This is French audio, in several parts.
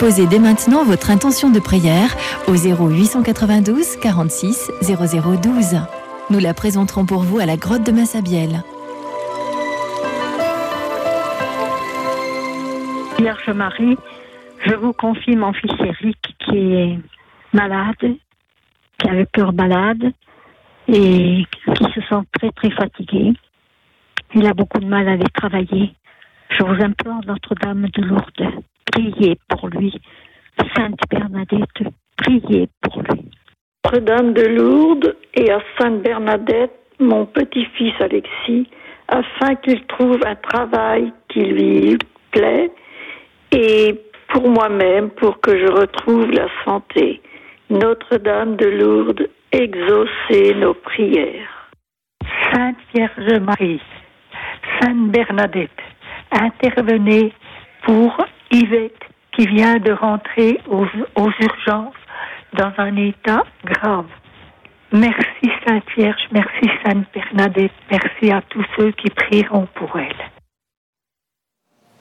Déposez dès maintenant votre intention de prière au 0892 46 0012. Nous la présenterons pour vous à la grotte de Massabielle. Vierge Marie, je vous confie mon fils Eric qui est malade, qui a le cœur malade et qui se sent très très fatigué. Il a beaucoup de mal à aller travailler. Je vous implore, Notre-Dame de Lourdes, priez pour lui. Sainte Bernadette, priez pour lui. Notre-Dame de Lourdes et à Sainte Bernadette, mon petit-fils Alexis, afin qu'il trouve un travail qui lui plaît et pour moi-même, pour que je retrouve la santé. Notre-Dame de Lourdes, exaucez nos prières. Sainte Vierge Marie, Sainte Bernadette, intervenez pour Yvette qui vient de rentrer aux, urgences dans un état grave. Merci Sainte Vierge, merci Sainte Bernadette, merci à tous ceux qui prieront pour elle.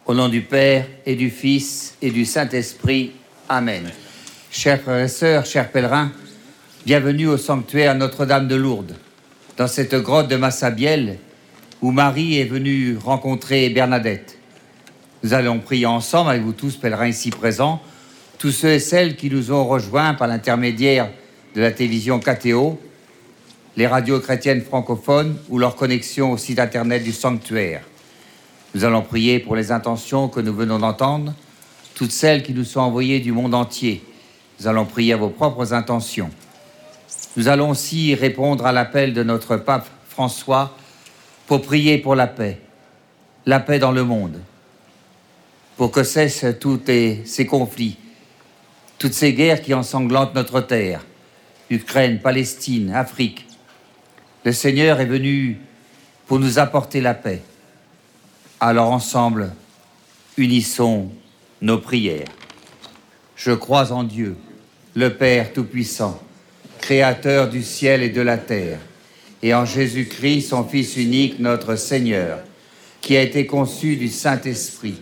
Au nom du Père et du Fils et du Saint-Esprit. Amen. Chers frères et sœurs, chers pèlerins, bienvenue au sanctuaire Notre-Dame de Lourdes, dans cette grotte de Massabielle où Marie est venue rencontrer Bernadette. Nous allons prier ensemble avec vous tous, pèlerins ici présents, tous ceux et celles qui nous ont rejoints par l'intermédiaire de la télévision KTO, les radios chrétiennes francophones ou leur connexion au site internet du sanctuaire. Nous allons prier pour les intentions que nous venons d'entendre, toutes celles qui nous sont envoyées du monde entier. Nous allons prier à vos propres intentions. Nous allons aussi répondre à l'appel de notre pape François pour prier pour la paix, la paix dans le monde, pour que cessent tous ces conflits, toutes ces guerres qui ensanglantent notre terre, Ukraine, Palestine, Afrique. Le Seigneur est venu pour nous apporter la paix. Alors ensemble, unissons nos prières. Je crois en Dieu, le Père Tout-Puissant, Créateur du ciel et de la terre, et en Jésus-Christ, son Fils unique, notre Seigneur, qui a été conçu du Saint-Esprit,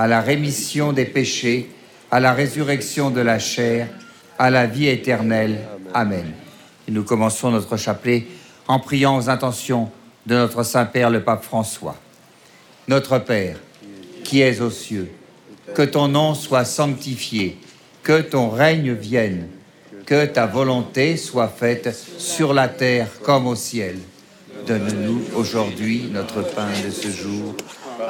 à la rémission des péchés, à la résurrection de la chair, à la vie éternelle. Amen. Nous commençons notre chapelet en priant aux intentions de notre Saint-Père le Pape François. Notre Père, qui es aux cieux, que ton nom soit sanctifié, que ton règne vienne, que ta volonté soit faite sur la terre comme au ciel. Donne-nous aujourd'hui notre pain de ce jour.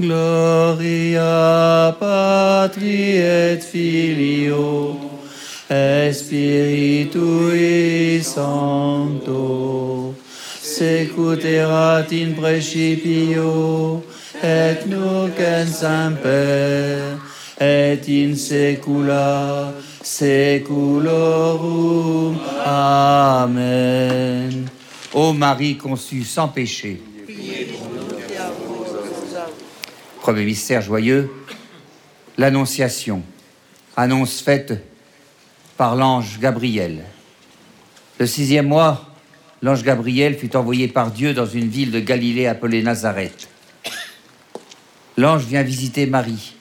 Gloria Patri et Filio et Spiritui Sancto secuterat in principio et nunc en semper et in secula seculorum. Amen. Ô Marie conçue sans péché. Premier mystère joyeux, l'Annonciation, annonce faite par l'ange Gabriel. Le sixième mois, l'ange Gabriel fut envoyé par Dieu dans une ville de Galilée appelée Nazareth. L'ange vient visiter Marie,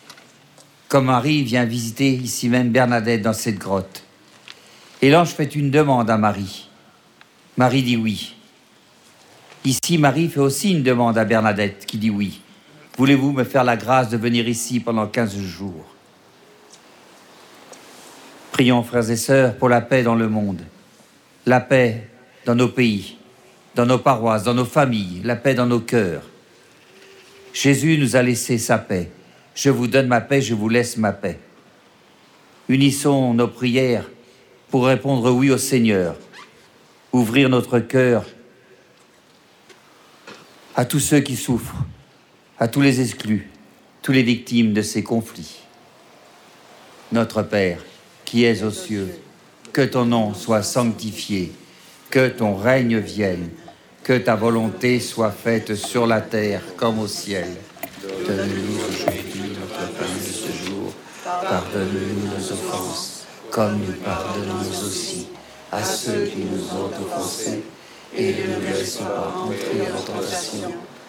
comme Marie vient visiter ici même Bernadette dans cette grotte. Et l'ange fait une demande à Marie. Marie dit oui. Ici, Marie fait aussi une demande à Bernadette qui dit oui. Voulez-vous me faire la grâce de venir ici pendant 15 jours? Prions, frères et sœurs, pour la paix dans le monde, la paix dans nos pays, dans nos paroisses, dans nos familles, la paix dans nos cœurs. Jésus nous a laissé sa paix. Je vous donne ma paix, je vous laisse ma paix. Unissons nos prières pour répondre oui au Seigneur, ouvrir notre cœur à tous ceux qui souffrent, à tous les exclus, tous les victimes de ces conflits. Notre Père, qui es aux cieux, que ton nom soit sanctifié, que ton règne vienne, que ta volonté soit faite sur la terre comme au ciel. Donne-nous aujourd'hui notre pain de ce jour. Pardonne-nous nos offenses, comme nous pardonnons aussi à ceux qui nous ont offensés. Et ne nous laisse pas entrer en tentation,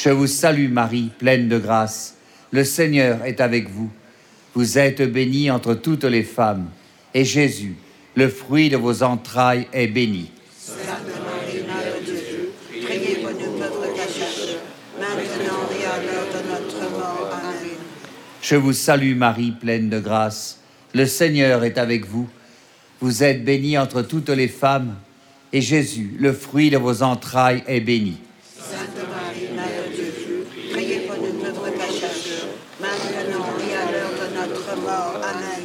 Je vous salue Marie, pleine de grâce. Le Seigneur est avec vous. Vous êtes bénie entre toutes les femmes, et Jésus, le fruit de vos entrailles, est béni. Sainte Marie, Mère de Dieu, priez pour nous pauvres pécheurs, maintenant et à l'heure de notre mort. Amen. Je vous salue Marie, pleine de grâce. Le Seigneur est avec vous. Vous êtes bénie entre toutes les femmes, et Jésus, le fruit de vos entrailles, est béni. Sainte Marie, Mère de Dieu, priez pour nous pauvres pécheurs, maintenant et à l'heure de notre mort. Amen.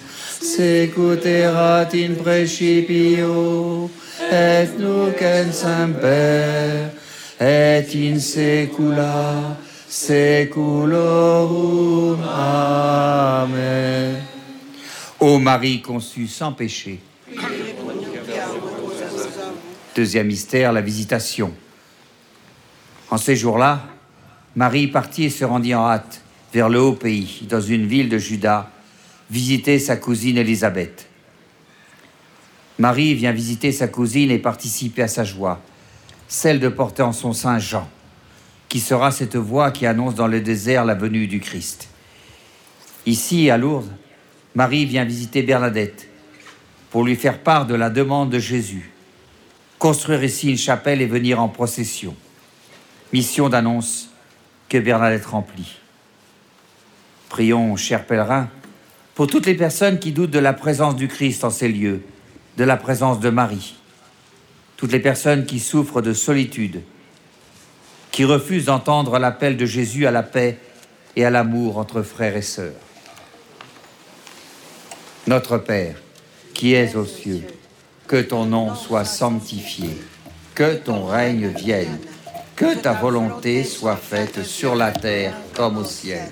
secuterat in principio et nunc en semper et in saecula saeculorum. Amen. Ô Marie conçue sans péché, Deuxième mystère, la visitation. En ces jours-là, Marie partit et se rendit en hâte vers le haut pays, dans une ville de Juda, visiter sa cousine Élisabeth. Marie vient visiter sa cousine et participer à sa joie, celle de porter en son sein Jean, qui sera cette voix qui annonce dans le désert la venue du Christ. Ici, à Lourdes, Marie vient visiter Bernadette pour lui faire part de la demande de Jésus construire ici une chapelle et venir en procession. Mission d'annonce que Bernadette remplit. Prions, chers pèlerins, pour toutes les personnes qui doutent de la présence du Christ en ces lieux, de la présence de Marie, toutes les personnes qui souffrent de solitude, qui refusent d'entendre l'appel de Jésus à la paix et à l'amour entre frères et sœurs. Notre Père, qui es aux cieux, que ton nom soit sanctifié, que ton règne vienne, que ta volonté soit faite sur la terre comme au ciel.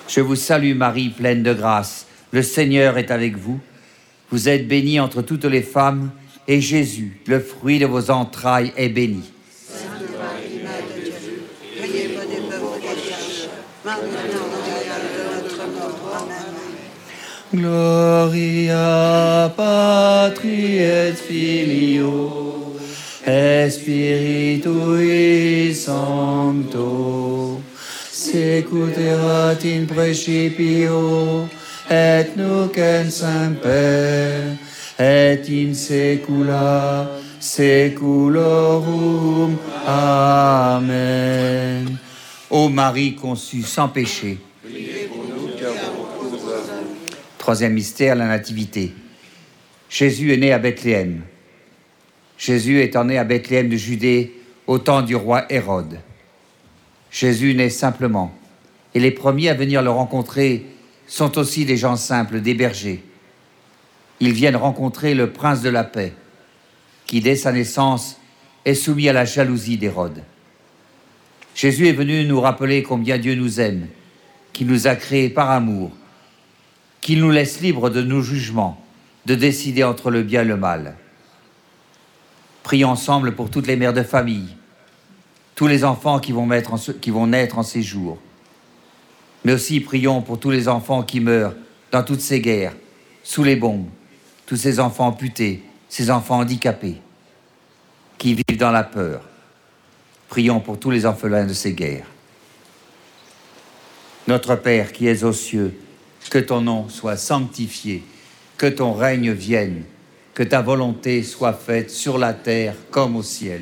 Je vous salue Marie, pleine de grâce. Le Seigneur est avec vous. Vous êtes bénie entre toutes les femmes, et Jésus, le fruit de vos entrailles, est béni. Sainte Marie, Mère de Dieu, priez pour maintenant et notre mort. Amen. Gloria Patri et Filio et Sancto et semper et in saecula saeculorum. Amen. Ô Marie conçue sans péché, Troisième mystère, la Nativité. Jésus est né à Bethléem. Jésus étant né à Bethléem de Judée au temps du roi Hérode. Jésus naît simplement, et les premiers à venir le rencontrer sont aussi des gens simples, des bergers. Ils viennent rencontrer le prince de la paix, qui dès sa naissance est soumis à la jalousie d'Hérode. Jésus est venu nous rappeler combien Dieu nous aime, qui nous a créés par amour, qu'il nous laisse libres de nos jugements, de décider entre le bien et le mal. Prions ensemble pour toutes les mères de famille, tous les enfants qui vont, naître en ces jours. Mais aussi prions pour tous les enfants qui meurent dans toutes ces guerres, sous les bombes, tous ces enfants amputés, ces enfants handicapés, qui vivent dans la peur. Prions pour tous les orphelins de ces guerres. Notre Père qui es aux cieux, que ton nom soit sanctifié, que ton règne vienne, que ta volonté soit faite sur la terre comme au ciel.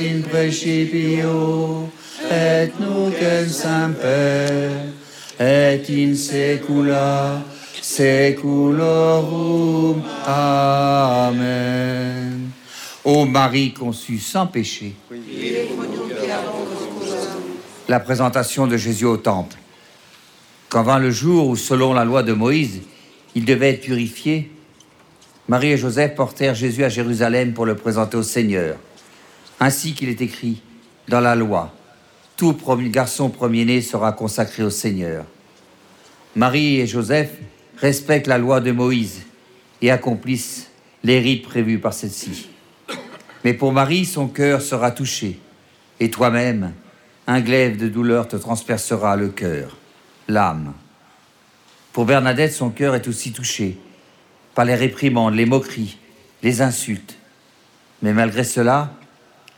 in et nunc semper, et in saecula saeculorum. Amen. Ô Marie conçue sans péché, la présentation de Jésus au temple. Quand vint le jour où, selon la loi de Moïse, il devait être purifié, Marie et Joseph portèrent Jésus à Jérusalem pour le présenter au Seigneur. Ainsi qu'il est écrit dans la loi, tout garçon premier-né sera consacré au Seigneur. Marie et Joseph respectent la loi de Moïse et accomplissent les rites prévus par celle-ci. Mais pour Marie, son cœur sera touché, et toi-même, un glaive de douleur te transpercera le cœur, l'âme. Pour Bernadette, son cœur est aussi touché par les réprimandes, les moqueries, les insultes. Mais malgré cela,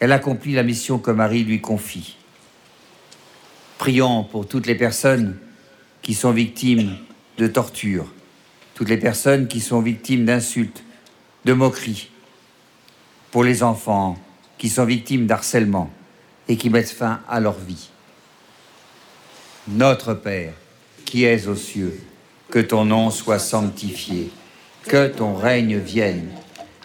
elle accomplit la mission que Marie lui confie. Prions pour toutes les personnes qui sont victimes de torture, toutes les personnes qui sont victimes d'insultes, de moqueries, pour les enfants qui sont victimes d'harcèlement et qui mettent fin à leur vie. Notre Père, qui es aux cieux, que ton nom soit sanctifié, que ton règne vienne,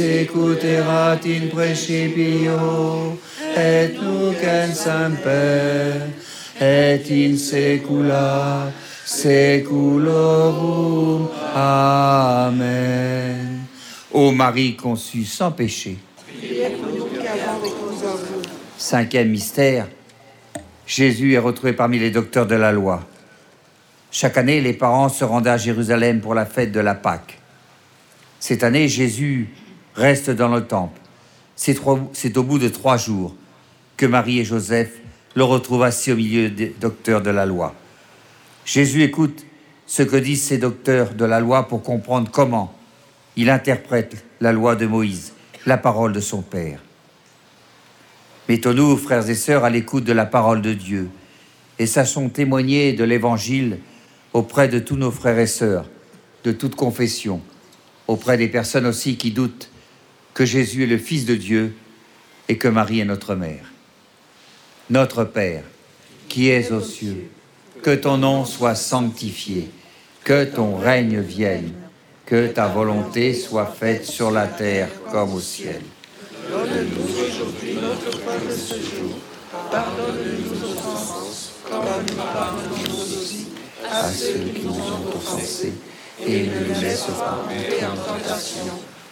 secuterat in principio et nunc semper, et in saecula saeculorum. Amen. Ô Marie conçue sans péché. Cinquième mystère, Jésus est retrouvé parmi les docteurs de la loi. Chaque année, les parents se rendaient à Jérusalem pour la fête de la Pâque. Cette année, Jésus reste dans le temple. C'est au bout de trois jours que Marie et Joseph le retrouvent assis au milieu des docteurs de la loi. Jésus écoute ce que disent ces docteurs de la loi pour comprendre comment il interprète la loi de Moïse, la parole de son Père. Mettons-nous, frères et sœurs, à l'écoute de la parole de Dieu et sachons témoigner de l'Évangile auprès de tous nos frères et sœurs, de toute confession, auprès des personnes aussi qui doutent que Jésus est le Fils de Dieu et que Marie est notre mère. Notre Père, qui es aux cieux, que ton nom soit sanctifié, que ton règne vienne, que ta volonté soit faite sur la terre comme au ciel. Donne-nous aujourd'hui notre pain de ce jour. Pardonne-nous nos offenses, comme nous pardonnons aussi à ceux qui nous ont offensés, et ne nous laisse pas en tentation,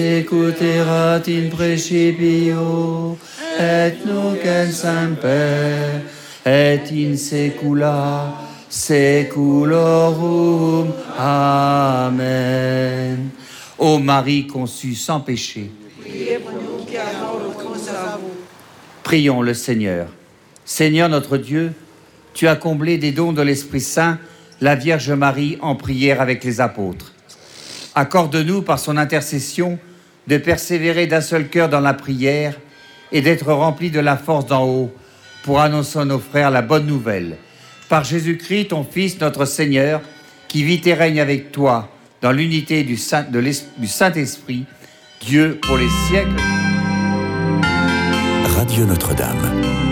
Secuterat in et nunc et in saecula saeculorum. Amen. Ô Marie conçue sans péché. Prions le Seigneur. Seigneur notre Dieu, tu as comblé des dons de l'Esprit Saint la Vierge Marie en prière avec les apôtres. Accorde-nous par son intercession de persévérer d'un seul cœur dans la prière et d'être remplis de la force d'en haut pour annoncer à nos frères la bonne nouvelle. Par Jésus-Christ, ton Fils, notre Seigneur, qui vit et règne avec toi dans l'unité du Saint-Esprit, Dieu pour les siècles. Radio Notre-Dame.